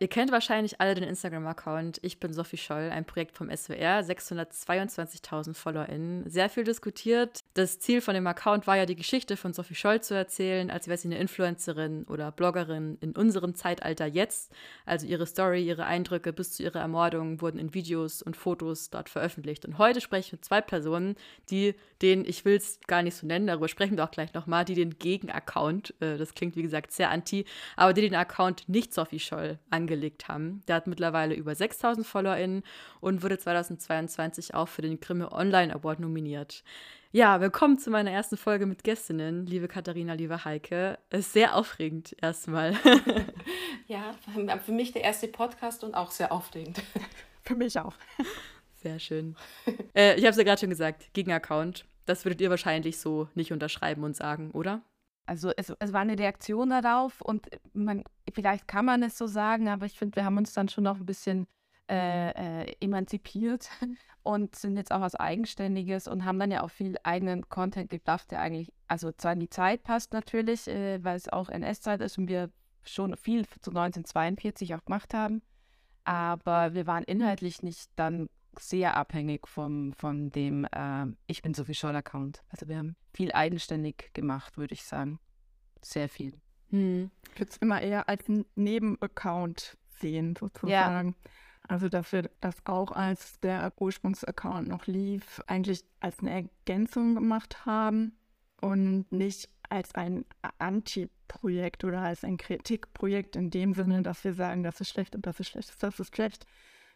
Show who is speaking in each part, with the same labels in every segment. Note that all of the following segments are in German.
Speaker 1: Ihr kennt wahrscheinlich alle den Instagram-Account. Ich bin Sophie Scholl, ein Projekt vom SWR, 622.000 FollowerInnen. Sehr viel diskutiert. Das Ziel von dem Account war ja, die Geschichte von Sophie Scholl zu erzählen, als wäre sie eine Influencerin oder Bloggerin in unserem Zeitalter jetzt. Also ihre Story, ihre Eindrücke bis zu ihrer Ermordung wurden in Videos und Fotos dort veröffentlicht. Und heute spreche ich mit zwei Personen, die den, ich will es gar nicht so nennen, darüber sprechen wir auch gleich nochmal, die den Gegen-Account, äh, das klingt wie gesagt sehr anti, aber die den Account nicht Sophie Scholl angelegt haben. Der hat mittlerweile über 6000 FollowerInnen und wurde 2022 auch für den Grimme Online Award nominiert. Ja, willkommen zu meiner ersten Folge mit Gästinnen, liebe Katharina, liebe Heike. Ist sehr aufregend erstmal.
Speaker 2: ja, für mich der erste Podcast und auch sehr aufregend.
Speaker 3: für mich auch.
Speaker 1: Sehr schön. Äh, ich habe es ja gerade schon gesagt, Gegen-Account. Das würdet ihr wahrscheinlich so nicht unterschreiben und sagen, oder?
Speaker 3: Also es, es war eine Reaktion darauf und man, vielleicht kann man es so sagen, aber ich finde, wir haben uns dann schon noch ein bisschen äh, äh, emanzipiert und sind jetzt auch was Eigenständiges und haben dann ja auch viel eigenen Content gebracht, der eigentlich, also zwar in die Zeit passt natürlich, äh, weil es auch NS-Zeit ist und wir schon viel zu 1942 auch gemacht haben, aber wir waren inhaltlich nicht dann sehr abhängig vom, von dem äh, Ich bin Sophie Scholl-Account. Also wir haben viel eigenständig gemacht, würde ich sagen. Sehr viel.
Speaker 2: Hm. Ich würde es immer eher als einen Nebenaccount sehen, sozusagen. Ja. Also, dass wir das auch, als der Ursprungsaccount noch lief, eigentlich als eine Ergänzung gemacht haben und nicht als ein Anti-Projekt oder als ein Kritikprojekt in dem Sinne, dass wir sagen, das ist schlecht und das ist schlecht, das ist schlecht,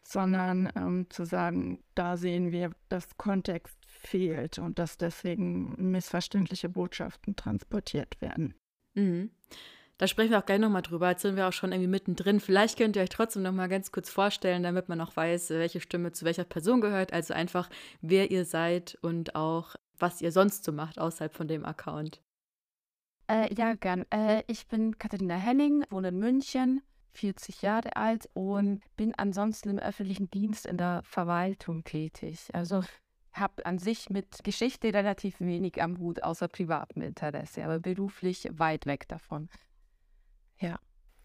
Speaker 2: sondern ähm, zu sagen, da sehen wir, dass Kontext fehlt und dass deswegen missverständliche Botschaften transportiert werden.
Speaker 1: Mhm. Da sprechen wir auch gleich nochmal drüber. Jetzt sind wir auch schon irgendwie mittendrin. Vielleicht könnt ihr euch trotzdem nochmal ganz kurz vorstellen, damit man auch weiß, welche Stimme zu welcher Person gehört. Also einfach, wer ihr seid und auch, was ihr sonst so macht außerhalb von dem Account.
Speaker 3: Äh, ja, gern. Äh, ich bin Katharina Henning, wohne in München, 40 Jahre alt und bin ansonsten im öffentlichen Dienst in der Verwaltung tätig. Also habe an sich mit Geschichte relativ wenig am Hut, außer privatem Interesse, aber beruflich weit weg davon.
Speaker 2: Ja,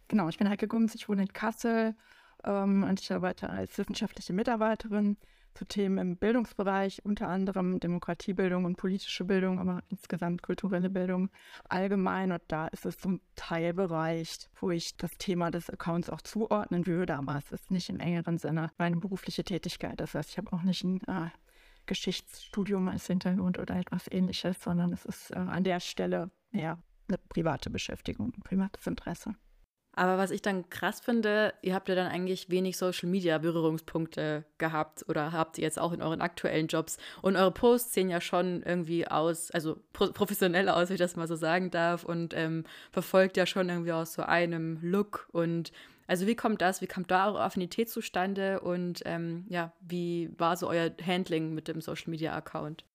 Speaker 2: genau. Ich bin Heike Gums, ich wohne in Kassel ähm, und ich arbeite als wissenschaftliche Mitarbeiterin zu Themen im Bildungsbereich, unter anderem Demokratiebildung und politische Bildung, aber insgesamt kulturelle Bildung allgemein. Und da ist es so ein Teilbereich, wo ich das Thema des Accounts auch zuordnen würde, aber es ist nicht im engeren Sinne meine berufliche Tätigkeit. Das heißt, ich habe auch nicht ein äh, Geschichtsstudium als Hintergrund oder etwas ähnliches, sondern es ist äh, an der Stelle eher eine private Beschäftigung, ein privates Interesse.
Speaker 1: Aber was ich dann krass finde, ihr habt ja dann eigentlich wenig Social Media Berührungspunkte gehabt oder habt ihr jetzt auch in euren aktuellen Jobs. Und eure Posts sehen ja schon irgendwie aus, also pro professionell aus, wenn ich das mal so sagen darf, und ähm, verfolgt ja schon irgendwie aus so einem Look. Und also wie kommt das, wie kommt da eure Affinität zustande und ähm, ja, wie war so euer Handling mit dem Social Media Account?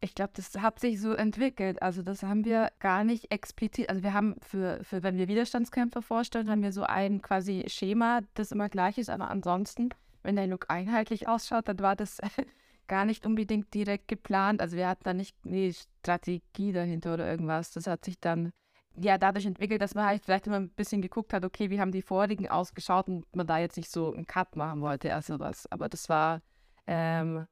Speaker 3: Ich glaube, das hat sich so entwickelt. Also das haben wir gar nicht explizit. Also wir haben für, für wenn wir Widerstandskämpfer vorstellen, haben wir so ein quasi Schema, das immer gleich ist. Aber ansonsten, wenn der Look einheitlich ausschaut, dann war das gar nicht unbedingt direkt geplant. Also wir hatten da nicht eine Strategie dahinter oder irgendwas. Das hat sich dann ja dadurch entwickelt, dass man halt vielleicht immer ein bisschen geguckt hat, okay, wie haben die vorigen ausgeschaut und man da jetzt nicht so einen Cut machen wollte, also was. Aber das war ähm,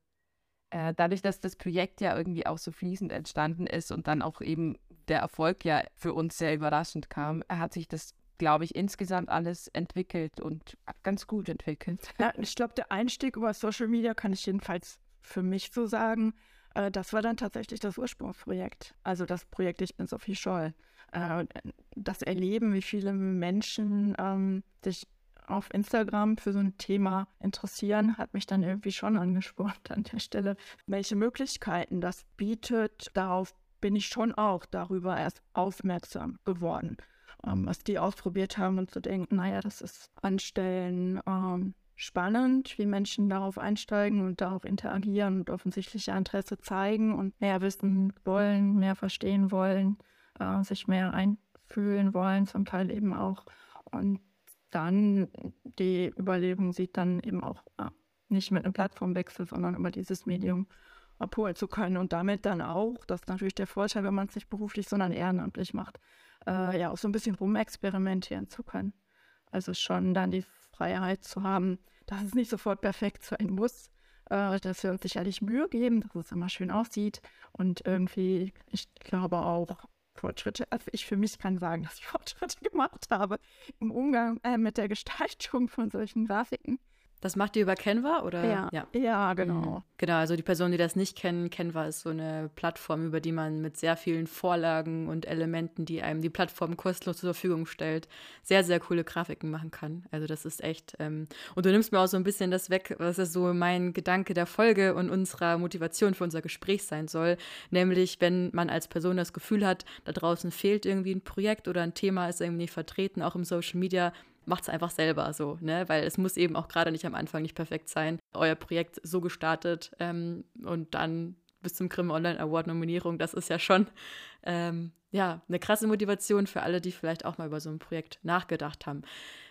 Speaker 3: äh, dadurch, dass das Projekt ja irgendwie auch so fließend entstanden ist und dann auch eben der Erfolg ja für uns sehr überraschend kam, hat sich das, glaube ich, insgesamt alles entwickelt und ganz gut entwickelt.
Speaker 2: Ja, ich glaube, der Einstieg über Social Media kann ich jedenfalls für mich so sagen, äh, das war dann tatsächlich das Ursprungsprojekt. Also das Projekt Ich bin Sophie Scholl. Äh, das Erleben, wie viele Menschen ähm, sich auf Instagram für so ein Thema interessieren, hat mich dann irgendwie schon angespornt an der Stelle. Welche Möglichkeiten das bietet, darauf bin ich schon auch darüber erst aufmerksam geworden. Ähm, was die ausprobiert haben und zu denken, naja, das ist anstellen ähm, spannend, wie Menschen darauf einsteigen und darauf interagieren und offensichtlich Interesse zeigen und mehr wissen wollen, mehr verstehen wollen, äh, sich mehr einfühlen wollen, zum Teil eben auch. Und dann die Überlegung sieht, dann eben auch nicht mit einem Plattformwechsel, sondern über dieses Medium abholen zu können und damit dann auch, das ist natürlich der Vorteil, wenn man es nicht beruflich, sondern ehrenamtlich macht, äh, ja auch so ein bisschen rumexperimentieren zu können. Also schon dann die Freiheit zu haben, dass es nicht sofort perfekt sein muss, äh, dass wir uns sicherlich Mühe geben, dass es immer schön aussieht und irgendwie, ich glaube auch Fortschritte, also ich für mich kann sagen, dass ich Fortschritte gemacht habe im Umgang äh, mit der Gestaltung von solchen Grafiken.
Speaker 1: Das macht ihr über Canva oder?
Speaker 2: Ja, ja. ja genau.
Speaker 1: Mhm. Genau, also die Personen, die das nicht kennen, Canva ist so eine Plattform, über die man mit sehr vielen Vorlagen und Elementen, die einem die Plattform kostenlos zur Verfügung stellt, sehr, sehr coole Grafiken machen kann. Also das ist echt, ähm, und du nimmst mir auch so ein bisschen das weg, was ist so mein Gedanke der Folge und unserer Motivation für unser Gespräch sein soll. Nämlich, wenn man als Person das Gefühl hat, da draußen fehlt irgendwie ein Projekt oder ein Thema ist irgendwie nicht vertreten, auch im Social Media, macht es einfach selber so, ne? Weil es muss eben auch gerade nicht am Anfang nicht perfekt sein. Euer Projekt so gestartet ähm, und dann bis zum Grimme Online Award Nominierung, das ist ja schon ähm, ja eine krasse Motivation für alle, die vielleicht auch mal über so ein Projekt nachgedacht haben.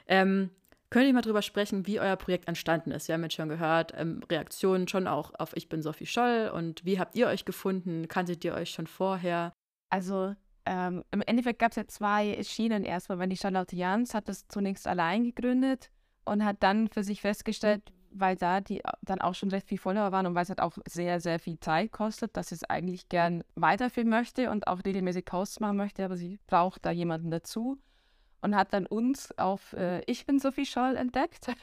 Speaker 1: Ähm, Könnt ihr mal drüber sprechen, wie euer Projekt entstanden ist? Wir haben jetzt schon gehört, ähm, Reaktionen schon auch auf Ich bin Sophie Scholl und wie habt ihr euch gefunden? Kanntet ihr euch schon vorher?
Speaker 3: Also ähm, im Endeffekt gab es ja zwei Schienen erstmal, weil die Charlotte Jans hat das zunächst allein gegründet und hat dann für sich festgestellt, weil da die dann auch schon recht viel Follower waren und weil es halt auch sehr, sehr viel Zeit kostet, dass sie es eigentlich gern weiterführen möchte und auch regelmäßig Posts machen möchte, aber sie braucht da jemanden dazu und hat dann uns auf äh, Ich bin Sophie Scholl entdeckt.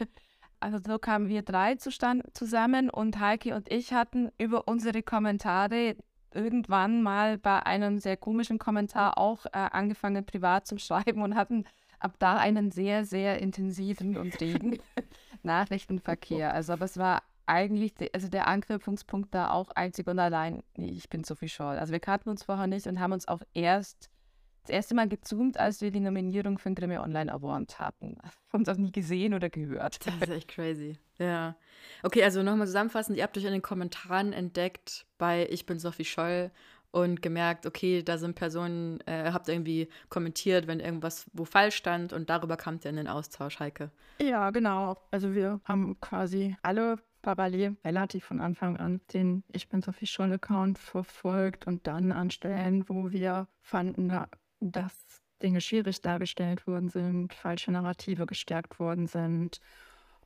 Speaker 3: Also so kamen wir drei zusammen und Heike und ich hatten über unsere Kommentare irgendwann mal bei einem sehr komischen Kommentar auch äh, angefangen, privat zu schreiben und hatten ab da einen sehr, sehr intensiven und regen Nachrichtenverkehr. Also, aber es war eigentlich, de, also der Anknüpfungspunkt da auch einzig und allein, nee, ich bin Sophie Scholl. Also wir kannten uns vorher nicht und haben uns auch erst das erste Mal gezoomt, als wir die Nominierung für den Grimme Online Award hatten. Haben uns auch nie gesehen oder gehört.
Speaker 1: Das ist echt crazy. Ja. Okay, also nochmal zusammenfassend, ihr habt euch in den Kommentaren entdeckt bei Ich bin Sophie Scholl und gemerkt, okay, da sind Personen, äh, habt irgendwie kommentiert, wenn irgendwas wo falsch stand und darüber kamt ihr in den Austausch, Heike.
Speaker 2: Ja, genau. Also wir haben quasi alle parallel relativ von Anfang an den Ich bin Sophie Scholl Account verfolgt und dann an Stellen, wo wir fanden, dass Dinge schwierig dargestellt worden sind, falsche Narrative gestärkt worden sind,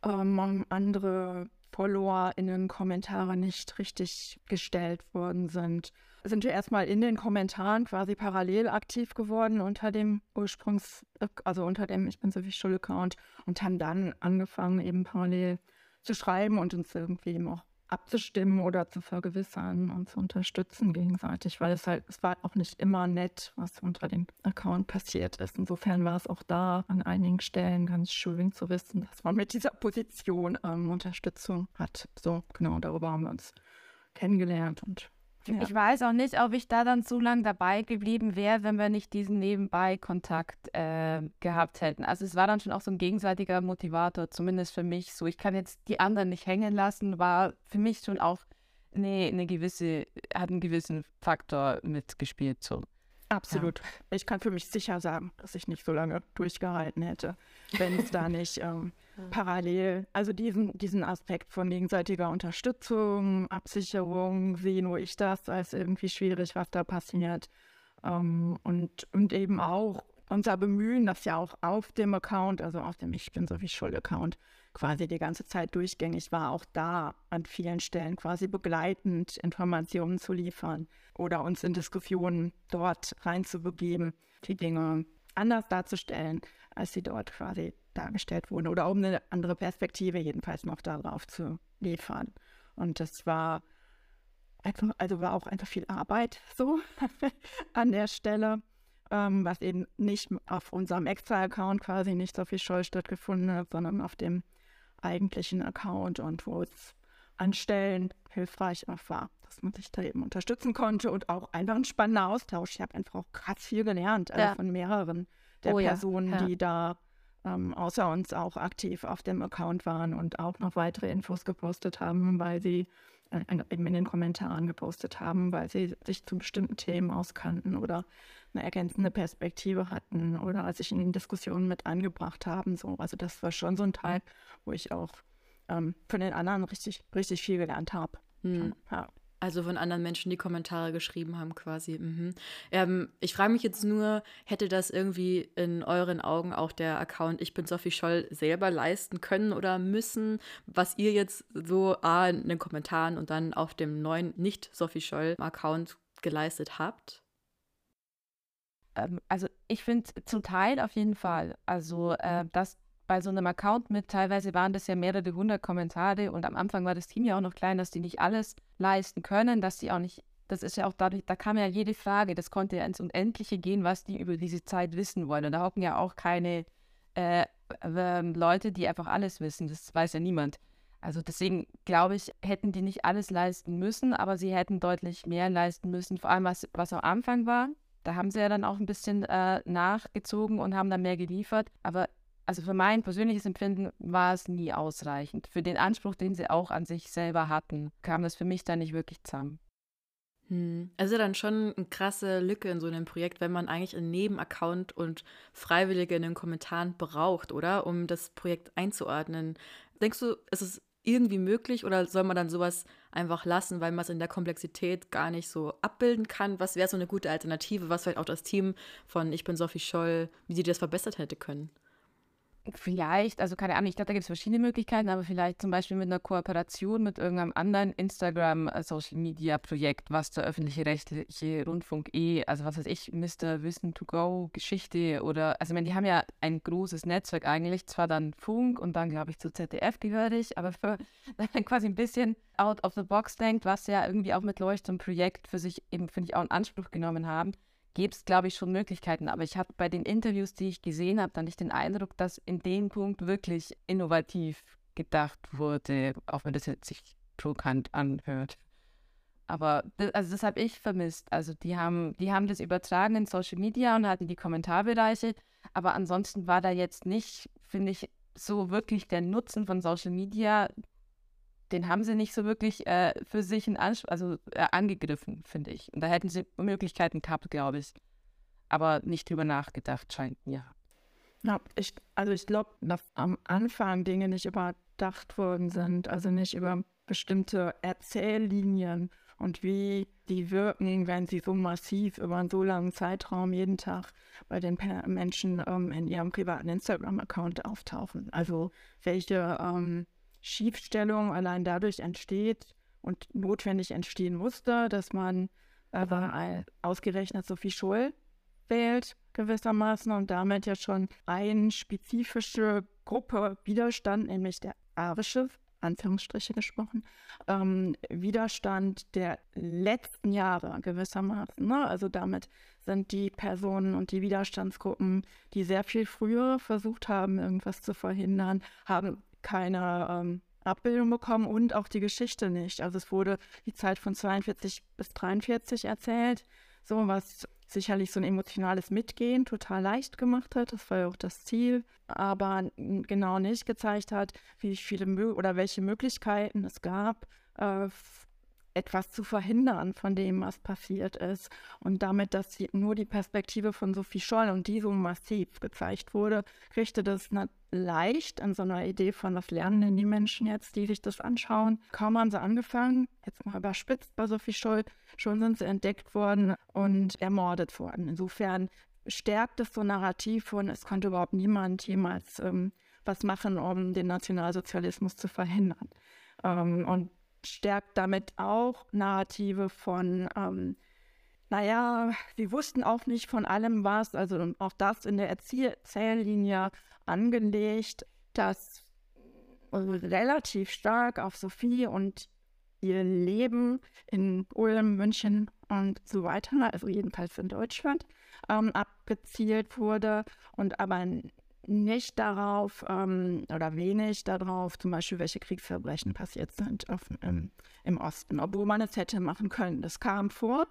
Speaker 2: ähm, andere FollowerInnen Kommentare nicht richtig gestellt worden sind. Sind wir erstmal in den Kommentaren quasi parallel aktiv geworden unter dem Ursprungs-, also unter dem Ich bin so wie Schul-Account und haben dann angefangen, eben parallel zu schreiben und uns irgendwie auch abzustimmen oder zu vergewissern und zu unterstützen gegenseitig, weil es halt, es war auch nicht immer nett, was unter dem Account passiert ist. Insofern war es auch da an einigen Stellen ganz schön zu wissen, dass man mit dieser Position ähm, Unterstützung hat. So, genau, darüber haben wir uns kennengelernt und
Speaker 3: ja. Ich weiß auch nicht, ob ich da dann zu lang dabei geblieben wäre, wenn wir nicht diesen Nebenbei-Kontakt äh, gehabt hätten. Also es war dann schon auch so ein gegenseitiger Motivator, zumindest für mich. So, ich kann jetzt die anderen nicht hängen lassen, war für mich schon auch eine, eine gewisse, hat einen gewissen Faktor mitgespielt. So.
Speaker 2: Absolut. Ja. Ich kann für mich sicher sagen, dass ich nicht so lange durchgehalten hätte, wenn es da nicht ähm, parallel, also diesen, diesen Aspekt von gegenseitiger Unterstützung, Absicherung, sehe nur ich das als irgendwie schwierig, was da passiert. Ähm, und, und eben auch unser Bemühen, das ja auch auf dem Account, also auf dem Ich bin so wie Schuld-Account, quasi die ganze Zeit durchgängig war, auch da an vielen Stellen quasi begleitend Informationen zu liefern oder uns in Diskussionen dort reinzubegeben, die Dinge anders darzustellen, als sie dort quasi dargestellt wurden oder um eine andere Perspektive jedenfalls noch darauf zu liefern. Und das war einfach, also war auch einfach viel Arbeit so an der Stelle, ähm, was eben nicht auf unserem Extra-Account quasi nicht so viel Scheu stattgefunden hat, sondern auf dem eigentlichen Account und wo es an Stellen hilfreich auch war, dass man sich da eben unterstützen konnte und auch einfach ein spannender Austausch. Ich habe einfach auch krass viel gelernt, also ja. von mehreren der oh, Personen, ja. Ja. die da ähm, außer uns auch aktiv auf dem Account waren und auch noch weitere Infos gepostet haben, weil sie äh, eben in den Kommentaren gepostet haben, weil sie sich zu bestimmten Themen auskannten oder eine ergänzende Perspektive hatten oder sich in den Diskussionen mit eingebracht haben. So. Also das war schon so ein Teil, wo ich auch ähm, von den anderen richtig, richtig viel gelernt habe. Hm.
Speaker 1: Ja. Also von anderen Menschen, die Kommentare geschrieben haben, quasi. Mhm. Ähm, ich frage mich jetzt nur, hätte das irgendwie in euren Augen auch der Account Ich bin Sophie Scholl selber leisten können oder müssen, was ihr jetzt so A, in den Kommentaren und dann auf dem neuen Nicht-Sophie Scholl-Account geleistet habt?
Speaker 3: Ähm, also ich finde zum Teil auf jeden Fall. Also äh, das bei so einem Account mit, teilweise waren das ja mehrere hundert Kommentare und am Anfang war das Team ja auch noch klein, dass die nicht alles leisten können, dass die auch nicht, das ist ja auch dadurch, da kam ja jede Frage, das konnte ja ins Unendliche gehen, was die über diese Zeit wissen wollen. Und da hocken ja auch keine äh, äh, Leute, die einfach alles wissen, das weiß ja niemand. Also deswegen glaube ich, hätten die nicht alles leisten müssen, aber sie hätten deutlich mehr leisten müssen, vor allem was, was am Anfang war. Da haben sie ja dann auch ein bisschen äh, nachgezogen und haben dann mehr geliefert. Aber also für mein persönliches Empfinden war es nie ausreichend. Für den Anspruch, den sie auch an sich selber hatten, kam das für mich dann nicht wirklich zusammen.
Speaker 1: Hm. Also dann schon eine krasse Lücke in so einem Projekt, wenn man eigentlich einen Nebenaccount und Freiwillige in den Kommentaren braucht, oder? Um das Projekt einzuordnen. Denkst du, ist es irgendwie möglich oder soll man dann sowas einfach lassen, weil man es in der Komplexität gar nicht so abbilden kann? Was wäre so eine gute Alternative, was vielleicht auch das Team von Ich bin Sophie Scholl, wie sie das verbessert hätte können?
Speaker 3: Vielleicht, also keine Ahnung, ich glaube, da gibt es verschiedene Möglichkeiten, aber vielleicht zum Beispiel mit einer Kooperation mit irgendeinem anderen Instagram-Social-Media-Projekt, was der öffentliche rechtliche Rundfunk eh, also was weiß ich, Mr. Wissen to Go, Geschichte oder, also ich meine, die haben ja ein großes Netzwerk eigentlich, zwar dann Funk und dann, glaube ich, zu ZDF gehörig, aber für dann quasi ein bisschen out of the box denkt, was ja irgendwie auch mit Leuchtturm Projekt für sich eben, finde ich, auch in Anspruch genommen haben gäbe es, glaube ich, schon Möglichkeiten. Aber ich habe bei den Interviews, die ich gesehen habe, dann nicht den Eindruck, dass in dem Punkt wirklich innovativ gedacht wurde, auch wenn das jetzt sich provokant anhört. Aber das, also das habe ich vermisst. Also die haben, die haben das übertragen in Social Media und hatten die Kommentarbereiche. Aber ansonsten war da jetzt nicht, finde ich, so wirklich der Nutzen von Social Media den haben sie nicht so wirklich äh, für sich in also äh, angegriffen, finde ich. Und da hätten sie Möglichkeiten gehabt, glaube ich. Aber nicht drüber nachgedacht, scheint mir.
Speaker 2: Ja, ich, also ich glaube, dass am Anfang Dinge nicht überdacht worden sind, also nicht über bestimmte Erzähllinien und wie die wirken, wenn sie so massiv über einen so langen Zeitraum jeden Tag bei den Menschen ähm, in ihrem privaten Instagram-Account auftauchen. Also welche ähm, Schiefstellung allein dadurch entsteht und notwendig entstehen musste, dass man aber ausgerechnet Sophie Scholl wählt, gewissermaßen, und damit ja schon eine spezifische Gruppe Widerstand, nämlich der arische, Anführungsstriche gesprochen, ähm, Widerstand der letzten Jahre gewissermaßen. Ne? Also damit sind die Personen und die Widerstandsgruppen, die sehr viel früher versucht haben, irgendwas zu verhindern, haben keine ähm, Abbildung bekommen und auch die Geschichte nicht. Also es wurde die Zeit von 42 bis 43 erzählt, so was sicherlich so ein emotionales Mitgehen total leicht gemacht hat. Das war ja auch das Ziel, aber genau nicht gezeigt hat, wie viele Mö oder welche Möglichkeiten es gab, äh, etwas zu verhindern von dem, was passiert ist. Und damit, dass nur die Perspektive von Sophie Scholl und die so massiv gezeigt wurde, kriegte das leicht an so einer Idee von, was lernen denn die Menschen jetzt, die sich das anschauen. Kaum haben sie angefangen, jetzt mal überspitzt bei Sophie Scholl, schon sind sie entdeckt worden und ermordet worden. Insofern stärkt es so Narrativ von, es konnte überhaupt niemand jemals ähm, was machen, um den Nationalsozialismus zu verhindern. Ähm, und stärkt damit auch Narrative von, ähm, naja, sie wussten auch nicht von allem was, also auch das in der Erzähllinie angelegt, dass relativ stark auf Sophie und ihr Leben in Ulm, München und so weiter, also jedenfalls in Deutschland, ähm, abgezielt wurde und aber nicht darauf ähm, oder wenig darauf, zum Beispiel, welche Kriegsverbrechen passiert sind auf, im, im Osten, obwohl man es hätte machen können. Das kam vor,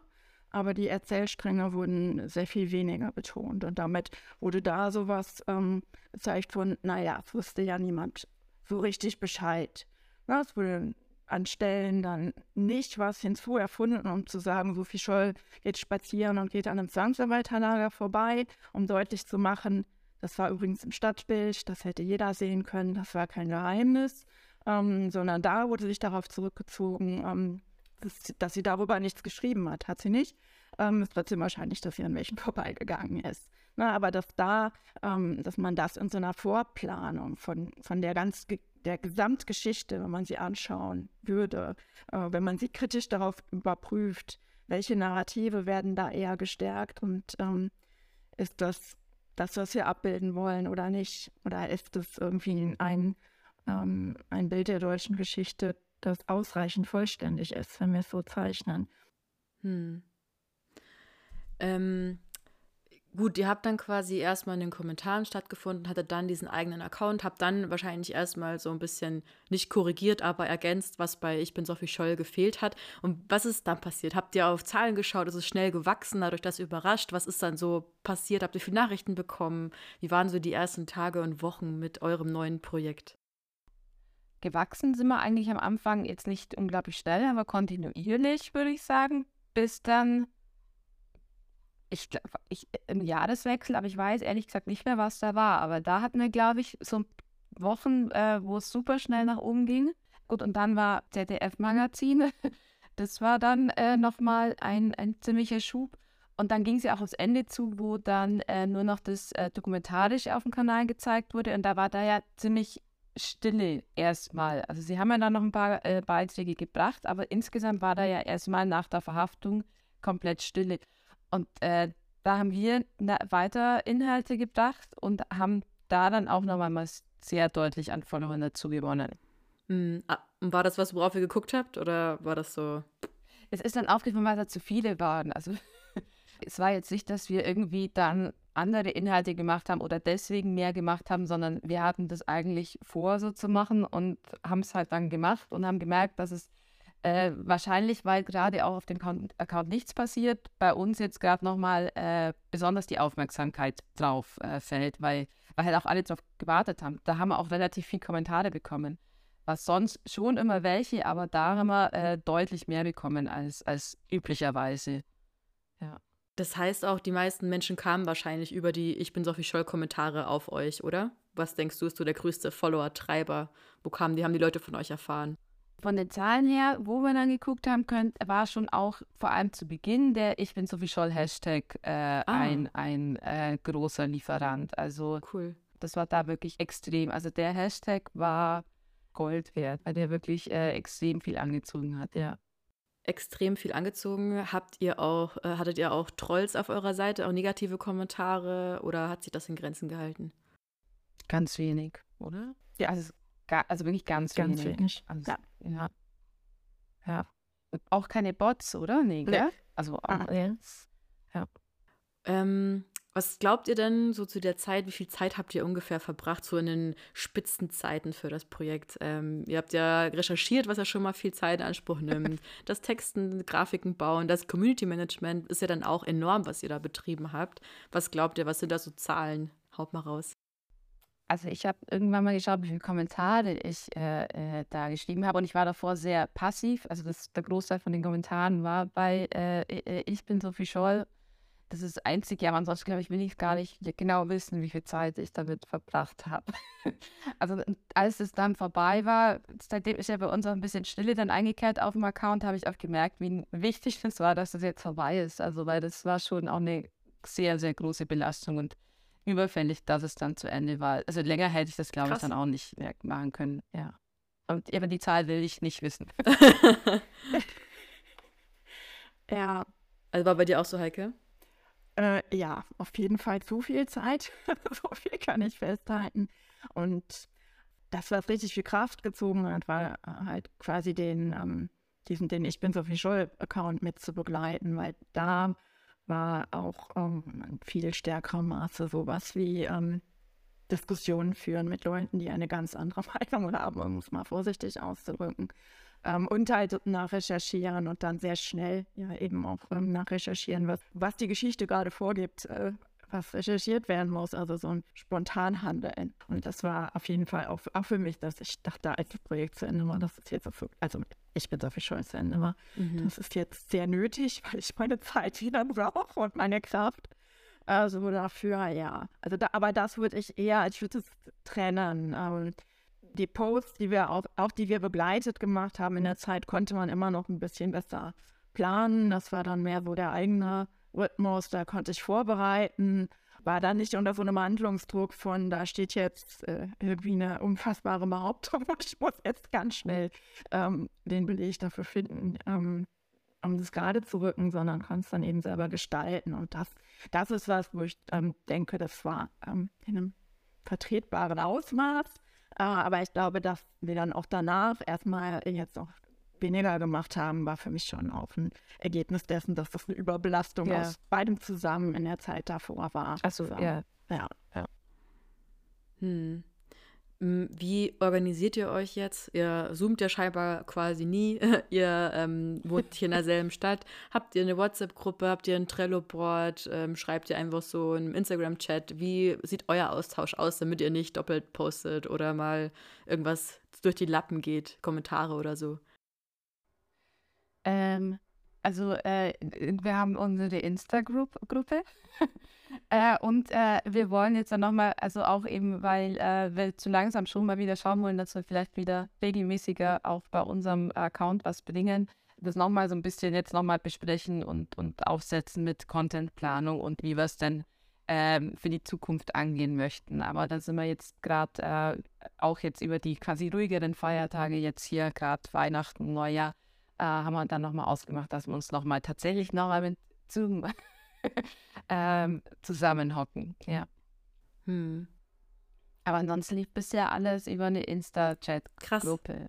Speaker 2: aber die Erzählstränge wurden sehr viel weniger betont und damit wurde da sowas ähm, gezeigt von, naja, es wusste ja niemand so richtig Bescheid. Na, es wurde an Stellen dann nicht was hinzu erfunden, um zu sagen, Sophie Scholl geht spazieren und geht an einem Zwangsarbeiterlager vorbei, um deutlich zu machen, das war übrigens im Stadtbild, das hätte jeder sehen können, das war kein Geheimnis, ähm, sondern da wurde sich darauf zurückgezogen, ähm, dass, dass sie darüber nichts geschrieben hat. Hat sie nicht. Ähm, ist trotzdem wahrscheinlich, dass sie an welchen vorbeigegangen ist. Na, aber dass da, ähm, dass man das in so einer Vorplanung von, von der ganz der Gesamtgeschichte, wenn man sie anschauen würde, äh, wenn man sie kritisch darauf überprüft, welche Narrative werden da eher gestärkt und ähm, ist das das, was wir abbilden wollen oder nicht? Oder ist das irgendwie ein, ähm, ein Bild der deutschen Geschichte, das ausreichend vollständig ist, wenn wir es so zeichnen? Hm.
Speaker 1: Ähm, Gut, ihr habt dann quasi erstmal in den Kommentaren stattgefunden, hattet dann diesen eigenen Account, habt dann wahrscheinlich erstmal so ein bisschen nicht korrigiert, aber ergänzt, was bei Ich bin Sophie Scholl gefehlt hat. Und was ist dann passiert? Habt ihr auf Zahlen geschaut? Ist es schnell gewachsen, dadurch das überrascht? Was ist dann so passiert? Habt ihr viele Nachrichten bekommen? Wie waren so die ersten Tage und Wochen mit eurem neuen Projekt?
Speaker 3: Gewachsen sind wir eigentlich am Anfang jetzt nicht unglaublich schnell, aber kontinuierlich, würde ich sagen, bis dann ich, ich, im Jahreswechsel, aber ich weiß ehrlich gesagt nicht mehr, was da war. Aber da hatten wir, glaube ich, so Wochen, äh, wo es super schnell nach oben ging. Gut, und dann war ZDF-Magazin. Das war dann äh, nochmal ein, ein ziemlicher Schub. Und dann ging es ja auch aufs Ende zu, wo dann äh, nur noch das äh, Dokumentarische auf dem Kanal gezeigt wurde. Und da war da ja ziemlich Stille erstmal. Also sie haben ja dann noch ein paar äh, Beiträge gebracht, aber insgesamt war da ja erstmal nach der Verhaftung komplett Stille. Und äh, da haben wir weiter Inhalte gebracht und haben da dann auch nochmal mal sehr deutlich an Followern dazu gewonnen.
Speaker 1: Mhm. War das was, worauf ihr geguckt habt oder war das so?
Speaker 3: Es ist dann aufgefallen, weil da zu viele waren. Also es war jetzt nicht, dass wir irgendwie dann andere Inhalte gemacht haben oder deswegen mehr gemacht haben, sondern wir hatten das eigentlich vor, so zu machen und haben es halt dann gemacht und haben gemerkt, dass es äh, wahrscheinlich, weil gerade auch auf dem Account, nichts passiert, bei uns jetzt gerade nochmal äh, besonders die Aufmerksamkeit drauf äh, fällt, weil, weil halt auch alle darauf gewartet haben. Da haben wir auch relativ viele Kommentare bekommen. Was sonst schon immer welche, aber da haben wir äh, deutlich mehr bekommen als, als üblicherweise.
Speaker 1: Ja. Das heißt auch, die meisten Menschen kamen wahrscheinlich über die Ich bin Sophie Scholl Kommentare auf euch, oder? Was denkst du, ist so der größte Follower-Treiber? Wo kamen die, haben die Leute von euch erfahren?
Speaker 3: Von den Zahlen her, wo wir dann geguckt haben können, war schon auch vor allem zu Beginn der Ich bin Sophie Scholl Hashtag äh, ah. ein, ein äh, großer Lieferant. Also cool. das war da wirklich extrem. Also der Hashtag war Gold wert, weil der wirklich äh, extrem viel angezogen hat, ja.
Speaker 1: Extrem viel angezogen. Habt ihr auch, äh, hattet ihr auch Trolls auf eurer Seite, auch negative Kommentare oder hat sich das in Grenzen gehalten?
Speaker 3: Ganz wenig, oder? Ja, also also wirklich ganz, ganz wenig. wenig. Also, ja. Ja. ja. Auch keine Bots, oder? Nee, gell? Nee. Also, ah.
Speaker 1: ja. Ähm, was glaubt ihr denn so zu der Zeit, wie viel Zeit habt ihr ungefähr verbracht, so in den Spitzenzeiten für das Projekt? Ähm, ihr habt ja recherchiert, was ja schon mal viel Zeit in Anspruch nimmt. das Texten, Grafiken bauen, das Community Management ist ja dann auch enorm, was ihr da betrieben habt. Was glaubt ihr, was sind da so Zahlen? Haut mal raus.
Speaker 3: Also ich habe irgendwann mal geschaut, wie viele Kommentare ich äh, äh, da geschrieben habe und ich war davor sehr passiv. Also das, der Großteil von den Kommentaren war bei äh, äh Ich bin Sophie Scholl. Das ist das Einzige, aber ansonsten glaube ich, will ich gar nicht genau wissen, wie viel Zeit ich damit verbracht habe. also als es dann vorbei war, seitdem ist ja bei uns auch ein bisschen Stille dann eingekehrt auf dem Account, habe ich auch gemerkt, wie wichtig es war, dass das jetzt vorbei ist. Also weil das war schon auch eine sehr, sehr große Belastung und überfällig, dass es dann zu Ende war. Also länger hätte ich das, glaube ich, dann auch nicht mehr machen können. Ja. Und aber die Zahl will ich nicht wissen.
Speaker 1: ja. Also war bei dir auch so, Heike?
Speaker 2: Äh, ja, auf jeden Fall zu viel Zeit. so viel kann ich festhalten. Und das, was richtig viel Kraft gezogen hat, war halt quasi den, ähm, diesen, den Ich bin so viel Scholl-Account mit zu begleiten, weil da war auch ähm, in viel stärkerem Maße sowas wie ähm, Diskussionen führen mit Leuten, die eine ganz andere Meinung haben, um es mal vorsichtig auszudrücken. Ähm, und halt nachrecherchieren und dann sehr schnell ja eben auch ähm, nachrecherchieren, was, was die Geschichte gerade vorgibt, äh, was recherchiert werden muss, also so ein Spontanhandeln. Und das war auf jeden Fall auch, auch für mich, dass ich dachte, als das Projekt zu Ende war, das ist jetzt so, also ich bin dafür schon zu Ende war, mhm. das ist jetzt sehr nötig, weil ich meine Zeit wieder brauche und meine Kraft. Also dafür, ja. Also da, aber das würde ich eher, ich würde es trennen. Ähm, die Posts, die wir auch, auch die wir begleitet gemacht haben in der Zeit, konnte man immer noch ein bisschen besser planen. Das war dann mehr so der eigene Rhythmus, da konnte ich vorbereiten war da nicht unter so einem Handlungsdruck von, da steht jetzt äh, irgendwie eine unfassbare Behauptung und ich muss jetzt ganz schnell ähm, den Beleg dafür finden, ähm, um das gerade zu rücken, sondern kann es dann eben selber gestalten. Und das, das ist was, wo ich ähm, denke, das war ähm, in einem vertretbaren Ausmaß. Äh, aber ich glaube, dass wir dann auch danach erstmal jetzt auch weniger gemacht haben, war für mich schon auch ein Ergebnis dessen, dass das eine Überbelastung ja. aus beidem zusammen in der Zeit davor war.
Speaker 3: Also, ja.
Speaker 2: Ja. ja.
Speaker 1: Hm. Wie organisiert ihr euch jetzt? Ihr zoomt ja scheinbar quasi nie. ihr ähm, wohnt hier in derselben Stadt. Habt ihr eine WhatsApp-Gruppe? Habt ihr ein Trello-Board? Ähm, schreibt ihr einfach so einen Instagram-Chat? Wie sieht euer Austausch aus, damit ihr nicht doppelt postet oder mal irgendwas durch die Lappen geht? Kommentare oder so?
Speaker 3: Ähm, also äh, wir haben unsere Insta-Gruppe äh, und äh, wir wollen jetzt dann nochmal, also auch eben, weil äh, wir zu langsam schon mal wieder schauen wollen, dass wir vielleicht wieder regelmäßiger auch bei unserem Account was bringen, das nochmal so ein bisschen jetzt nochmal besprechen und, und aufsetzen mit Contentplanung und wie wir es denn ähm, für die Zukunft angehen möchten. Aber da sind wir jetzt gerade äh, auch jetzt über die quasi ruhigeren Feiertage jetzt hier, gerade Weihnachten, Neujahr, äh, haben wir dann nochmal ausgemacht, dass wir uns nochmal tatsächlich nochmal mit Zoom ähm, zusammenhocken. Ja. Hm. Aber ansonsten lief bisher alles über eine Insta-Chat-Gruppe.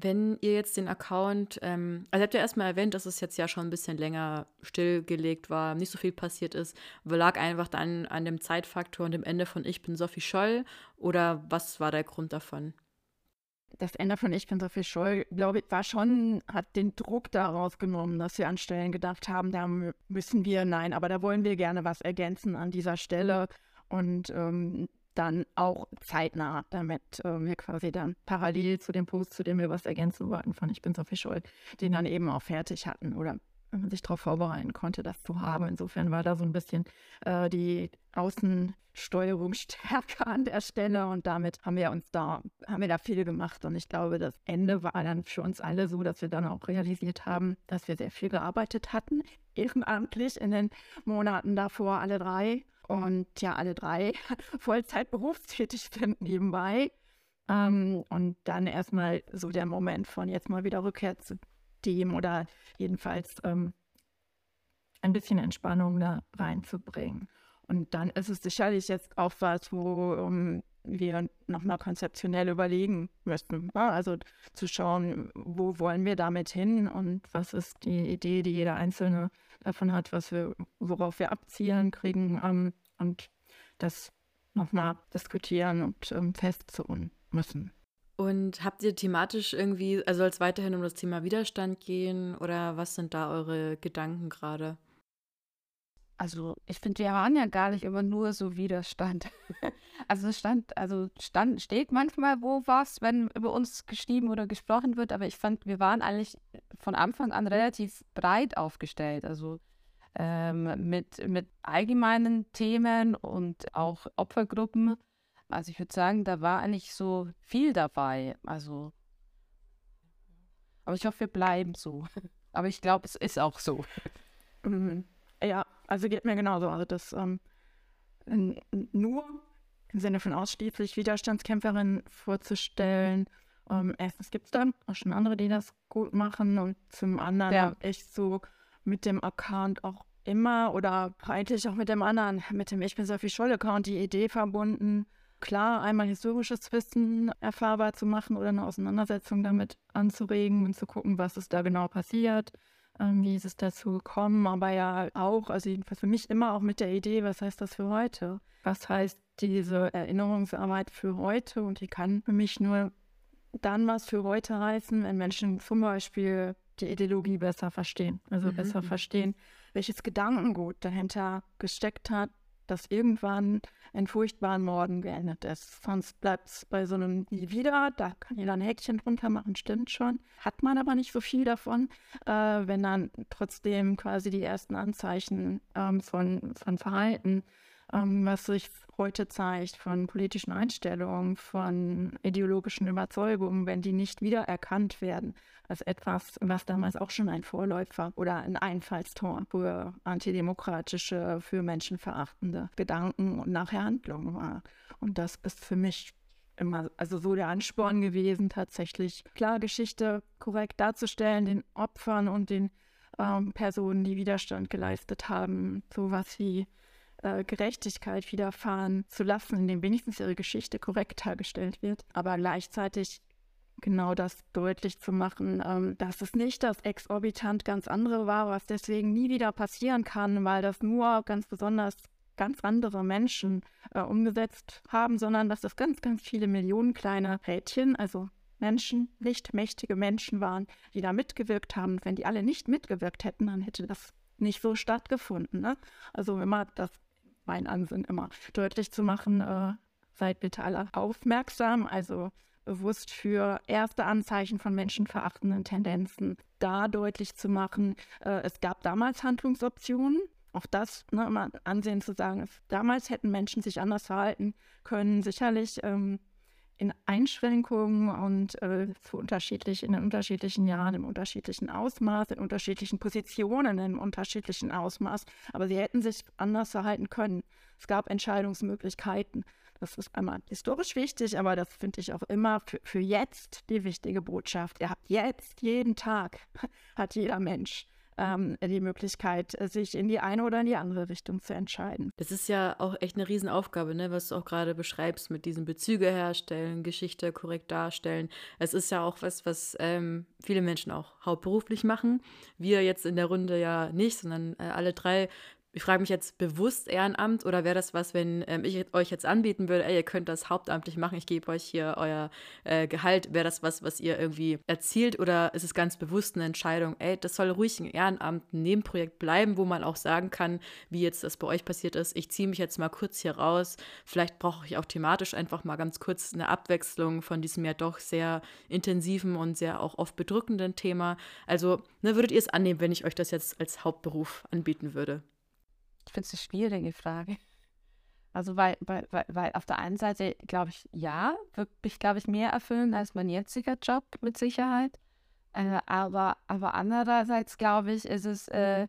Speaker 1: Wenn ihr jetzt den Account, ähm, also habt ihr erstmal erwähnt, dass es jetzt ja schon ein bisschen länger stillgelegt war, nicht so viel passiert ist, lag einfach dann an dem Zeitfaktor und dem Ende von Ich bin Sophie Scholl oder was war der Grund davon?
Speaker 2: Das Ende von Ich bin Sophie Scholl, glaube ich, war schon, hat den Druck daraus genommen, dass wir an Stellen gedacht haben, da müssen wir, nein, aber da wollen wir gerne was ergänzen an dieser Stelle und ähm, dann auch zeitnah, damit äh, wir quasi dann parallel zu dem Post, zu dem wir was ergänzen wollten von Ich bin Sophie Scholl, den dann eben auch fertig hatten oder wenn man sich darauf vorbereiten konnte, das zu haben. Insofern war da so ein bisschen äh, die Außensteuerung stärker an der Stelle und damit haben wir uns da, haben wir da viel gemacht und ich glaube, das Ende war dann für uns alle so, dass wir dann auch realisiert haben, dass wir sehr viel gearbeitet hatten, ehrenamtlich in den Monaten davor, alle drei und ja, alle drei Vollzeit berufstätig sind nebenbei. Ähm, und dann erstmal so der Moment von jetzt mal wieder Rückkehr zu dem oder jedenfalls ähm, ein bisschen Entspannung da reinzubringen. Und dann ist es sicherlich jetzt auch was, wo um, wir nochmal konzeptionell überlegen müssten. Ja, also zu schauen, wo wollen wir damit hin und was ist die Idee, die jeder Einzelne davon hat, was wir, worauf wir abzielen kriegen ähm, und das nochmal diskutieren und ähm, festzurren müssen.
Speaker 1: Und habt ihr thematisch irgendwie, also soll es weiterhin um das Thema Widerstand gehen oder was sind da eure Gedanken gerade?
Speaker 3: Also ich finde, wir waren ja gar nicht immer nur so Widerstand. also stand, also stand, steht manchmal wo was, wenn über uns geschrieben oder gesprochen wird, aber ich fand, wir waren eigentlich von Anfang an relativ breit aufgestellt. Also ähm, mit, mit allgemeinen Themen und auch Opfergruppen also ich würde sagen, da war eigentlich so viel dabei. Also, aber ich hoffe, wir bleiben so. Aber ich glaube, es ist auch so.
Speaker 2: Mhm. Ja, also geht mir genauso. Also das ähm, nur im Sinne von ausschließlich Widerstandskämpferinnen vorzustellen. Ähm, erstens gibt es dann auch schon andere, die das gut machen und zum anderen ja. ich so mit dem Account auch immer oder eigentlich auch mit dem anderen, mit dem Ich bin Sophie Scholl Account die Idee verbunden, klar einmal historisches Wissen erfahrbar zu machen oder eine Auseinandersetzung damit anzuregen und zu gucken, was ist da genau passiert, ähm, wie ist es dazu gekommen, aber ja auch, also jedenfalls für mich immer auch mit der Idee, was heißt das für heute? Was heißt diese Erinnerungsarbeit für heute? Und die kann für mich nur dann was für heute heißen, wenn Menschen zum Beispiel die Ideologie besser verstehen. Also mhm. besser verstehen, welches Gedankengut dahinter gesteckt hat, dass irgendwann in furchtbaren Morden geendet ist. Sonst bleibt es bei so einem nie wieder. Da kann jeder ein Häkchen drunter machen, stimmt schon. Hat man aber nicht so viel davon, äh, wenn dann trotzdem quasi die ersten Anzeichen ähm, von, von Verhalten ähm, was sich heute zeigt von politischen Einstellungen, von ideologischen Überzeugungen, wenn die nicht wiedererkannt werden als etwas, was damals auch schon ein Vorläufer oder ein Einfallstor für antidemokratische, für menschenverachtende Gedanken und nachher Handlungen war. Und das ist für mich immer, also so der Ansporn gewesen, tatsächlich klar Geschichte korrekt darzustellen, den Opfern und den ähm, Personen, die Widerstand geleistet haben, sowas wie äh, Gerechtigkeit widerfahren zu lassen, indem wenigstens ihre Geschichte korrekt dargestellt wird, aber gleichzeitig genau das deutlich zu machen, ähm, dass es nicht das exorbitant ganz andere war, was deswegen nie wieder passieren kann, weil das nur ganz besonders ganz andere Menschen äh, umgesetzt haben, sondern dass es ganz, ganz viele Millionen kleine Rädchen, also Menschen, nicht mächtige Menschen waren, die da mitgewirkt haben. Wenn die alle nicht mitgewirkt hätten, dann hätte das nicht so stattgefunden. Ne? Also immer das, mein Ansinn immer deutlich zu machen, äh, seid bitte alle aufmerksam, also bewusst für erste Anzeichen von menschenverachtenden Tendenzen da deutlich zu machen. Äh, es gab damals Handlungsoptionen, auch das ne, immer ansehen zu sagen, damals hätten Menschen sich anders verhalten können, sicherlich ähm, in Einschränkungen und äh, zu unterschiedlich, in den unterschiedlichen Jahren, im unterschiedlichen Ausmaß, in unterschiedlichen Positionen, im unterschiedlichen Ausmaß. Aber sie hätten sich anders verhalten können. Es gab Entscheidungsmöglichkeiten. Das ist einmal historisch wichtig, aber das finde ich auch immer für, für jetzt die wichtige Botschaft. Ihr habt jetzt, jeden Tag, hat jeder Mensch ähm, die Möglichkeit, sich in die eine oder in die andere Richtung zu entscheiden.
Speaker 1: Das ist ja auch echt eine Riesenaufgabe, ne, was du auch gerade beschreibst, mit diesen Bezüge herstellen, Geschichte korrekt darstellen. Es ist ja auch was, was ähm, viele Menschen auch hauptberuflich machen. Wir jetzt in der Runde ja nicht, sondern äh, alle drei ich frage mich jetzt bewusst Ehrenamt oder wäre das was, wenn ähm, ich euch jetzt anbieten würde, ey, ihr könnt das hauptamtlich machen, ich gebe euch hier euer äh, Gehalt, wäre das was, was ihr irgendwie erzielt oder ist es ganz bewusst eine Entscheidung, ey, das soll ruhig ein Ehrenamt, ein Nebenprojekt bleiben, wo man auch sagen kann, wie jetzt das bei euch passiert ist, ich ziehe mich jetzt mal kurz hier raus, vielleicht brauche ich auch thematisch einfach mal ganz kurz eine Abwechslung von diesem ja doch sehr intensiven und sehr auch oft bedrückenden Thema. Also, ne, würdet ihr es annehmen, wenn ich euch das jetzt als Hauptberuf anbieten würde?
Speaker 3: Ich finde es eine schwierige Frage. Also, weil, weil, weil, weil auf der einen Seite, glaube ich, ja, wird mich, glaube ich, mehr erfüllen als mein jetziger Job mit Sicherheit. Äh, aber, aber andererseits, glaube ich, ist es äh,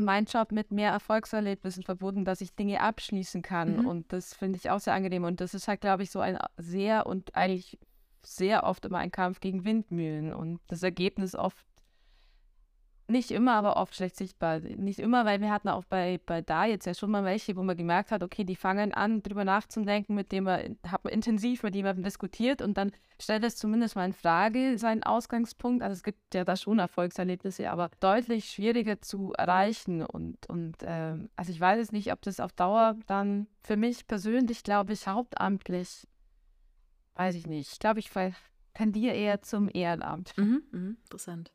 Speaker 3: mein Job mit mehr Erfolgserlebnissen verbunden, dass ich Dinge abschließen kann. Mhm. Und das finde ich auch sehr angenehm. Und das ist halt, glaube ich, so ein sehr und eigentlich sehr oft immer ein Kampf gegen Windmühlen. Und das Ergebnis oft nicht immer, aber oft schlecht sichtbar. Nicht immer, weil wir hatten auch bei, bei da jetzt ja schon mal welche, wo man gemerkt hat, okay, die fangen an, drüber nachzudenken, mit dem man, hat man intensiv mit jemandem diskutiert und dann stellt es zumindest mal in Frage, seinen Ausgangspunkt. Also es gibt ja da schon Erfolgserlebnisse, aber deutlich schwieriger zu erreichen. Und, und äh, also ich weiß es nicht, ob das auf Dauer dann für mich persönlich, glaube ich, hauptamtlich, weiß ich nicht. Ich glaube, ich tendiere eher zum Ehrenamt.
Speaker 1: Mhm, mh, interessant.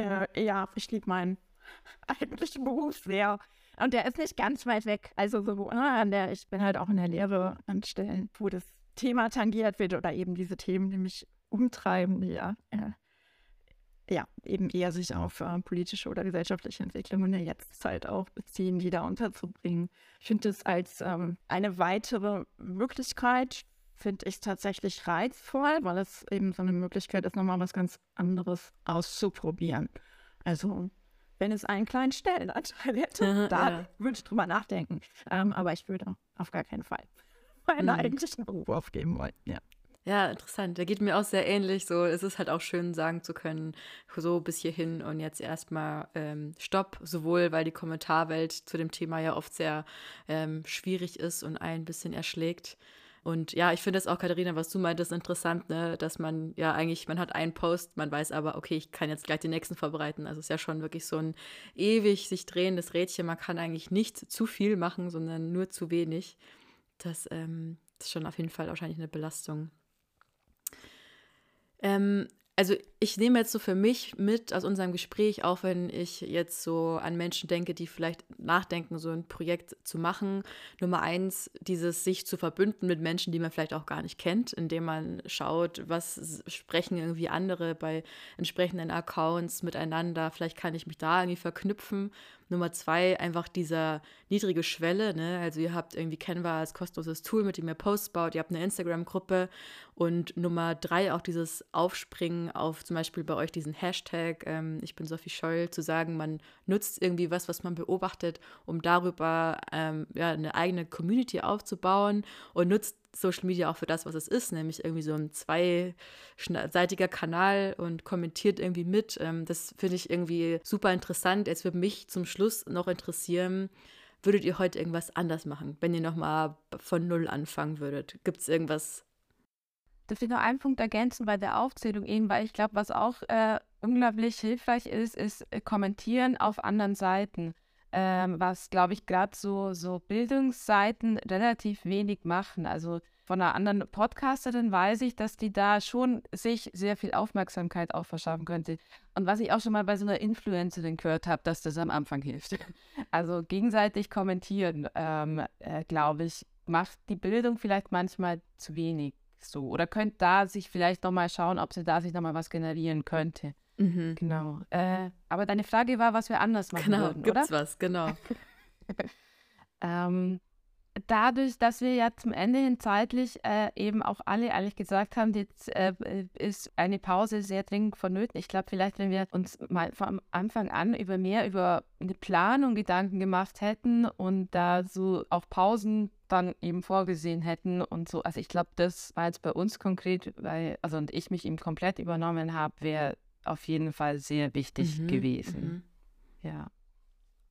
Speaker 2: Äh, ja, ich liebe meinen eigentlichen Beruf sehr. Und der ist nicht ganz weit weg. Also so, an ne, der, ich bin halt auch in der Lehre an Stellen, wo das Thema tangiert wird oder eben diese Themen, die mich umtreiben, die ja, äh, ja eben eher sich auf äh, politische oder gesellschaftliche Entwicklungen der Jetztzeit auch beziehen, die da unterzubringen. Ich finde es als ähm, eine weitere Möglichkeit finde ich tatsächlich reizvoll, weil es eben so eine Möglichkeit ist, nochmal was ganz anderes auszuprobieren. Also, wenn es einen kleinen Stellenanteil hätte, da ja. würde ich drüber nachdenken. Ähm, aber ich würde auf gar keinen Fall meinen mhm. eigentlichen Beruf aufgeben wollen. Ja.
Speaker 1: Ja, interessant. Der geht mir auch sehr ähnlich. So, es ist halt auch schön sagen zu können, so bis hierhin und jetzt erstmal ähm, Stopp, sowohl weil die Kommentarwelt zu dem Thema ja oft sehr ähm, schwierig ist und ein bisschen erschlägt. Und ja, ich finde es auch, Katharina, was du meintest, interessant, ne? dass man ja eigentlich, man hat einen Post, man weiß aber, okay, ich kann jetzt gleich den nächsten vorbereiten. Also es ist ja schon wirklich so ein ewig sich drehendes Rädchen. Man kann eigentlich nicht zu viel machen, sondern nur zu wenig. Das ähm, ist schon auf jeden Fall wahrscheinlich eine Belastung. Ähm, also ich nehme jetzt so für mich mit aus unserem Gespräch, auch wenn ich jetzt so an Menschen denke, die vielleicht nachdenken, so ein Projekt zu machen. Nummer eins, dieses sich zu verbünden mit Menschen, die man vielleicht auch gar nicht kennt, indem man schaut, was sprechen irgendwie andere bei entsprechenden Accounts miteinander. Vielleicht kann ich mich da irgendwie verknüpfen Nummer zwei, einfach dieser niedrige Schwelle. Ne? Also ihr habt irgendwie Canva als kostenloses Tool, mit dem ihr Posts baut. Ihr habt eine Instagram-Gruppe. Und Nummer drei, auch dieses Aufspringen auf zum Beispiel bei euch diesen Hashtag, ähm, ich bin Sophie Scholl, zu sagen, man nutzt irgendwie was, was man beobachtet, um darüber ähm, ja, eine eigene Community aufzubauen und nutzt Social Media auch für das, was es ist, nämlich irgendwie so ein zweiseitiger Kanal und kommentiert irgendwie mit. Ähm, das finde ich irgendwie super interessant. Jetzt würde mich zum Schluss noch interessieren, würdet ihr heute irgendwas anders machen, wenn ihr nochmal von Null anfangen würdet? Gibt es irgendwas?
Speaker 3: Darf ich noch einen Punkt ergänzen bei der Aufzählung eben, weil ich glaube, was auch äh, unglaublich hilfreich ist, ist äh, kommentieren auf anderen Seiten ähm, was, glaube ich, gerade so, so Bildungsseiten relativ wenig machen. Also von einer anderen Podcasterin weiß ich, dass die da schon sich sehr viel Aufmerksamkeit auch verschaffen könnte. Und was ich auch schon mal bei so einer Influencerin gehört habe, dass das am Anfang hilft. Also gegenseitig kommentieren, ähm, äh, glaube ich, macht die Bildung vielleicht manchmal zu wenig so. Oder könnte da sich vielleicht nochmal schauen, ob sie da sich nochmal was generieren könnte.
Speaker 1: Mhm.
Speaker 3: Genau. Äh, aber deine Frage war, was wir anders machen
Speaker 1: genau,
Speaker 3: würden,
Speaker 1: gibt's
Speaker 3: oder?
Speaker 1: was, genau.
Speaker 3: ähm, dadurch, dass wir ja zum Ende hin zeitlich äh, eben auch alle ehrlich gesagt haben, jetzt äh, ist eine Pause sehr dringend vonnöten. Ich glaube, vielleicht, wenn wir uns mal von Anfang an über mehr über eine Planung Gedanken gemacht hätten und da so auch Pausen dann eben vorgesehen hätten und so. Also ich glaube, das war jetzt bei uns konkret, weil, also und ich mich eben komplett übernommen habe, wäre auf jeden Fall sehr wichtig
Speaker 1: Mhm,
Speaker 3: gewesen.
Speaker 1: mhm.
Speaker 3: Ja.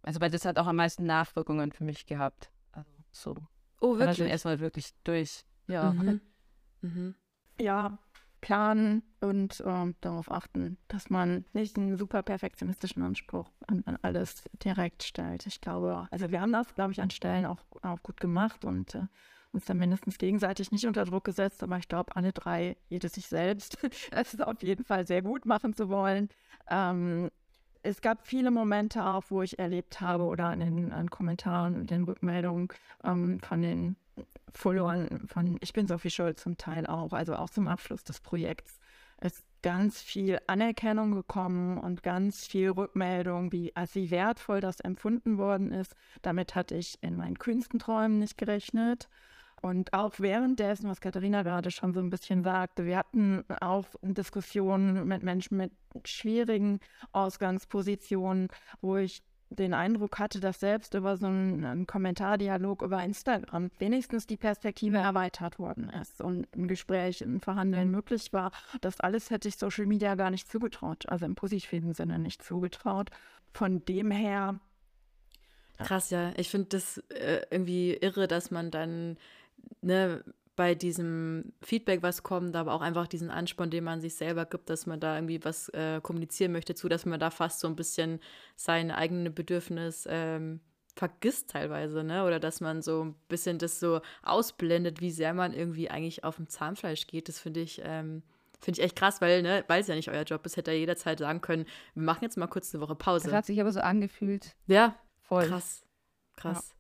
Speaker 3: Also, weil das hat auch am meisten Nachwirkungen für mich gehabt. Also, so.
Speaker 1: Oh,
Speaker 3: dann
Speaker 1: wirklich?
Speaker 3: erstmal wirklich durch. Ja.
Speaker 1: Mhm. Mhm.
Speaker 2: Ja, planen und ähm, darauf achten, dass man nicht einen super perfektionistischen Anspruch an, an alles direkt stellt. Ich glaube, also wir haben das, glaube ich, an Stellen auch, auch gut gemacht und äh, uns dann mindestens gegenseitig nicht unter Druck gesetzt, aber ich glaube, alle drei, jede sich selbst, es ist auf jeden Fall sehr gut machen zu wollen. Ähm, es gab viele Momente auch, wo ich erlebt habe oder an den an Kommentaren und den Rückmeldungen ähm, von den Followern von Ich bin Sophie Scholl zum Teil auch, also auch zum Abschluss des Projekts, ist ganz viel Anerkennung gekommen und ganz viel Rückmeldung, wie, als wie wertvoll das empfunden worden ist. Damit hatte ich in meinen kühnsten Träumen nicht gerechnet. Und auch währenddessen, was Katharina gerade schon so ein bisschen sagte, wir hatten auch Diskussionen mit Menschen mit schwierigen Ausgangspositionen, wo ich den Eindruck hatte, dass selbst über so einen, einen Kommentardialog über Instagram wenigstens die Perspektive erweitert worden ist und ein Gespräch, ein Verhandeln möglich war. Das alles hätte ich Social Media gar nicht zugetraut, also im positiven Sinne nicht zugetraut. Von dem her
Speaker 1: Krass, ja. Ich finde das äh, irgendwie irre, dass man dann ne, bei diesem Feedback, was kommt, aber auch einfach diesen Ansporn, den man sich selber gibt, dass man da irgendwie was äh, kommunizieren möchte, zu, dass man da fast so ein bisschen sein eigenes Bedürfnis ähm, vergisst teilweise, ne? Oder dass man so ein bisschen das so ausblendet, wie sehr man irgendwie eigentlich auf dem Zahnfleisch geht. Das finde ich, ähm, finde ich echt krass, weil, ne, weil es ja nicht euer Job ist, hätte er jederzeit sagen können, wir machen jetzt mal kurz eine Woche
Speaker 3: Das
Speaker 1: Pause.
Speaker 3: hat sich aber so angefühlt.
Speaker 1: Ja,
Speaker 3: Voll.
Speaker 1: Krass, krass.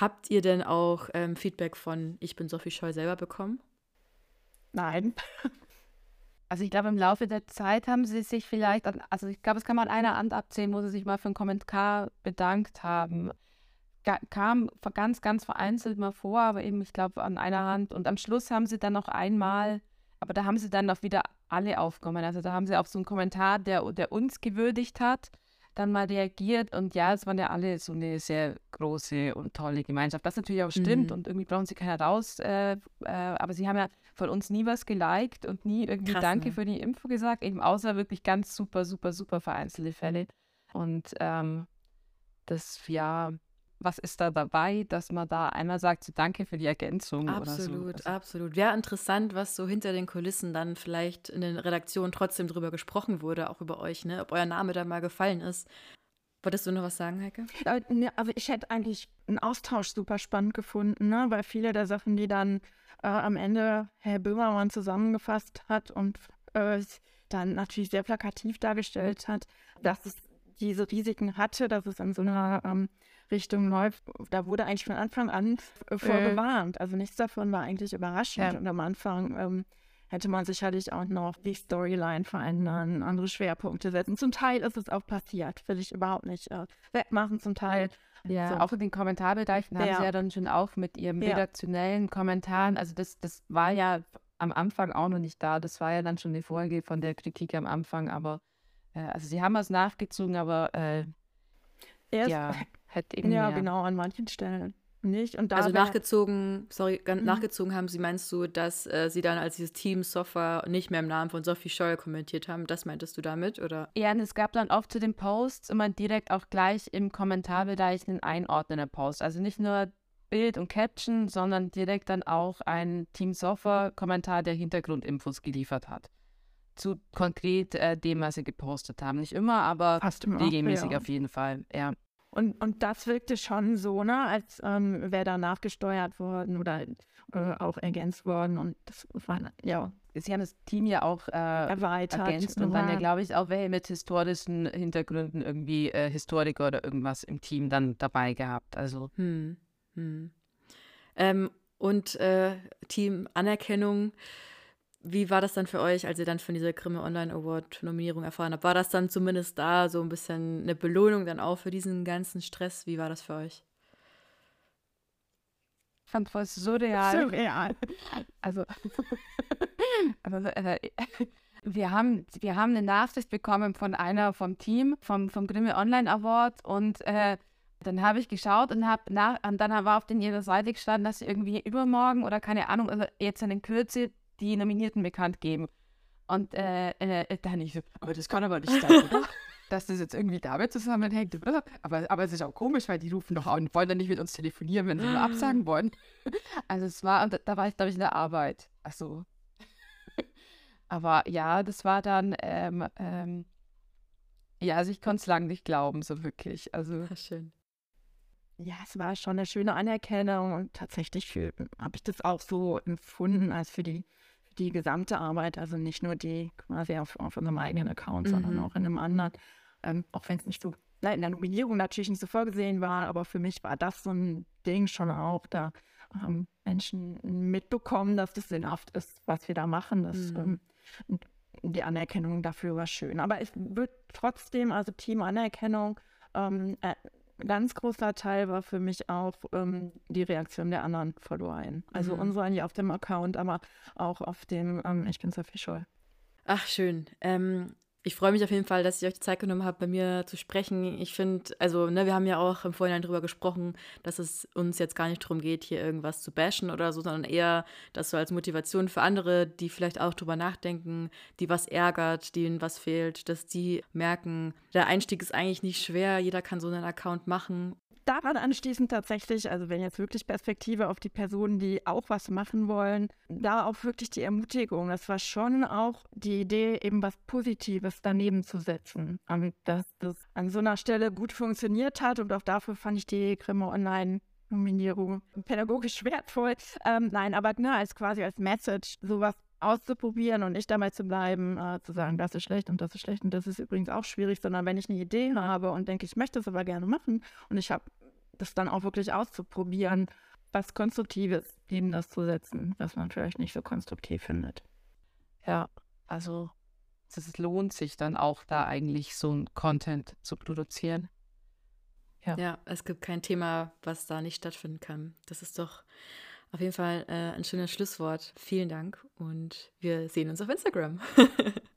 Speaker 1: Habt ihr denn auch ähm, Feedback von Ich bin Sophie Scheu selber bekommen?
Speaker 2: nein.
Speaker 3: Also ich glaube, im Laufe der Zeit haben sie sich vielleicht, also ich glaube, es kann man an einer Hand abzählen, wo sie sich mal für einen Kommentar bedankt haben. Ga kam ganz, ganz vereinzelt mal vor, aber eben, ich glaube, an einer Hand. Und am Schluss haben sie dann noch einmal, aber da haben sie dann auch wieder alle aufgenommen. Also da haben sie auf so einen Kommentar, der, der uns gewürdigt hat, dann mal reagiert. Und ja, es waren ja alle so eine sehr große und tolle Gemeinschaft. Das natürlich auch stimmt
Speaker 1: Mhm.
Speaker 3: und irgendwie brauchen sie keiner raus. Äh, äh, aber sie haben ja von uns nie was geliked und nie irgendwie
Speaker 1: Krass,
Speaker 3: Danke
Speaker 1: ne?
Speaker 3: für die Info gesagt, eben außer wirklich ganz super, super, super vereinzelte Fälle. Und ähm, das, ja, was ist da dabei, dass man da einer sagt, so Danke für die Ergänzung oder so.
Speaker 1: Absolut,
Speaker 3: Also,
Speaker 1: absolut. Wäre interessant, was so hinter den Kulissen dann vielleicht in den Redaktionen trotzdem drüber gesprochen wurde, auch über euch, ne? Ob euer Name da mal gefallen ist. Wolltest du noch was sagen, Heike?
Speaker 2: Äh, ne, Also ich hätte eigentlich einen Austausch super spannend gefunden, ne? weil viele der Sachen, die dann äh, am Ende Herr Böhmermann zusammengefasst hat und äh, dann natürlich sehr plakativ dargestellt hat, dass es diese Risiken hatte, dass es in so einer ähm, Richtung läuft. Da wurde eigentlich von Anfang an äh, vorgewarnt. Also nichts davon war eigentlich überraschend.
Speaker 3: Ja.
Speaker 2: Und am Anfang ähm, hätte man sicherlich auch noch die Storyline verändern, andere Schwerpunkte setzen. Zum Teil ist es auch passiert, will ich überhaupt nicht äh, wegmachen. Zum Teil
Speaker 3: ja, so. auch in den Kommentarbereichen haben sie ja dann schon auch mit ihren ja. redaktionellen Kommentaren, also das, das war ja am Anfang auch noch nicht da. Das war ja dann schon die Folge von der Kritik am Anfang, aber äh, also sie haben es nachgezogen, aber äh,
Speaker 2: Erst, ja, hätte eben Ja, mehr. genau, an manchen Stellen nicht. Und
Speaker 1: also nachgezogen, sorry, mhm. nachgezogen haben sie, meinst du, dass äh, sie dann als dieses Team Software nicht mehr im Namen von Sophie Scholl kommentiert haben? Das meintest du damit, oder?
Speaker 3: Ja, und es gab dann oft zu den Posts immer direkt auch gleich im Kommentarbereich einen einordnender Post. Also nicht nur Bild und Caption, sondern direkt dann auch ein Team Software-Kommentar, der Hintergrundinfos geliefert hat. Zu konkret äh, dem, was sie gepostet haben. Nicht immer, aber immer, regelmäßig ja. auf jeden Fall, ja.
Speaker 2: Und, und das wirkte schon so, ne, als ähm, wäre da nachgesteuert worden oder äh, auch ergänzt worden. Und das war, ja.
Speaker 3: Sie haben das Team ja auch äh, erweitert. Ergänzt und dann ja, glaube ich, auch welche mit historischen Hintergründen irgendwie äh, Historiker oder irgendwas im Team dann dabei gehabt. Also.
Speaker 1: Hm. Hm. Ähm, und äh, Team Anerkennung. Wie war das dann für euch, als ihr dann von dieser Grimme Online Award Nominierung erfahren habt? War das dann zumindest da so ein bisschen eine Belohnung dann auch für diesen ganzen Stress? Wie war das für euch?
Speaker 3: Ich fand es surreal.
Speaker 2: Surreal.
Speaker 3: Also, also äh, wir haben, wir haben eine Nachricht bekommen von einer vom Team, vom, vom Grimme Online Award und äh, dann habe ich geschaut und habe nach, und dann war auf den ihrer Seite gestanden, dass sie irgendwie übermorgen oder keine Ahnung, also jetzt in den Kürze die Nominierten bekannt geben. Und äh, äh, dann ich so, aber das kann aber nicht sein, oder? dass das jetzt irgendwie damit zusammenhängt. Aber, aber es ist auch komisch, weil die rufen doch an und wollen dann nicht mit uns telefonieren, wenn sie nur absagen wollen. Also es war, und da war ich, glaube ich, in der Arbeit. Ach so. Aber ja, das war dann, ähm, ähm, ja, also ich konnte es lange nicht glauben, so wirklich. Also.
Speaker 1: Ach, schön
Speaker 2: ja, es war schon eine schöne Anerkennung und tatsächlich habe ich das auch so empfunden als für die, die gesamte Arbeit, also nicht nur die quasi auf, auf unserem eigenen Account, mhm. sondern auch in einem anderen, ähm, auch wenn es nicht so na, in der Nominierung natürlich nicht so vorgesehen war, aber für mich war das so ein Ding schon auch, da haben Menschen mitbekommen, dass das sinnhaft ist, was wir da machen. Das, mhm. ähm, die Anerkennung dafür war schön. Aber es wird trotzdem, also Team Anerkennung, ähm, äh, ganz großer Teil war für mich auch ähm, die Reaktion der anderen Followerinnen. Also mhm. unsere nicht auf dem Account, aber auch auf dem ähm, Ich bin Sophie Scholl.
Speaker 1: Ach, schön. Ähm, ich freue mich auf jeden Fall, dass ihr euch die Zeit genommen habt, bei mir zu sprechen. Ich finde, also, ne, wir haben ja auch im Vorhinein darüber gesprochen, dass es uns jetzt gar nicht darum geht, hier irgendwas zu bashen oder so, sondern eher das so als Motivation für andere, die vielleicht auch drüber nachdenken, die was ärgert, denen was fehlt, dass die merken, der Einstieg ist eigentlich nicht schwer, jeder kann so einen Account machen
Speaker 2: daran anschließend tatsächlich, also wenn jetzt wirklich Perspektive auf die Personen, die auch was machen wollen, da auch wirklich die Ermutigung. Das war schon auch die Idee, eben was Positives daneben zu setzen. Und dass das an so einer Stelle gut funktioniert hat und auch dafür fand ich die Grimme Online Nominierung pädagogisch wertvoll. Ähm, nein, aber ne, als quasi als Message sowas auszuprobieren und nicht dabei zu bleiben, äh, zu sagen, das ist schlecht und das ist schlecht und das ist übrigens auch schwierig, sondern wenn ich eine Idee habe und denke, ich möchte es aber gerne machen und ich habe das dann auch wirklich auszuprobieren, was Konstruktives neben das zu setzen, was man vielleicht nicht so konstruktiv findet.
Speaker 3: Ja, also es lohnt sich dann auch da eigentlich so ein Content zu produzieren.
Speaker 1: Ja. ja, es gibt kein Thema, was da nicht stattfinden kann. Das ist doch auf jeden Fall äh, ein schönes Schlusswort. Vielen Dank und wir sehen uns auf Instagram.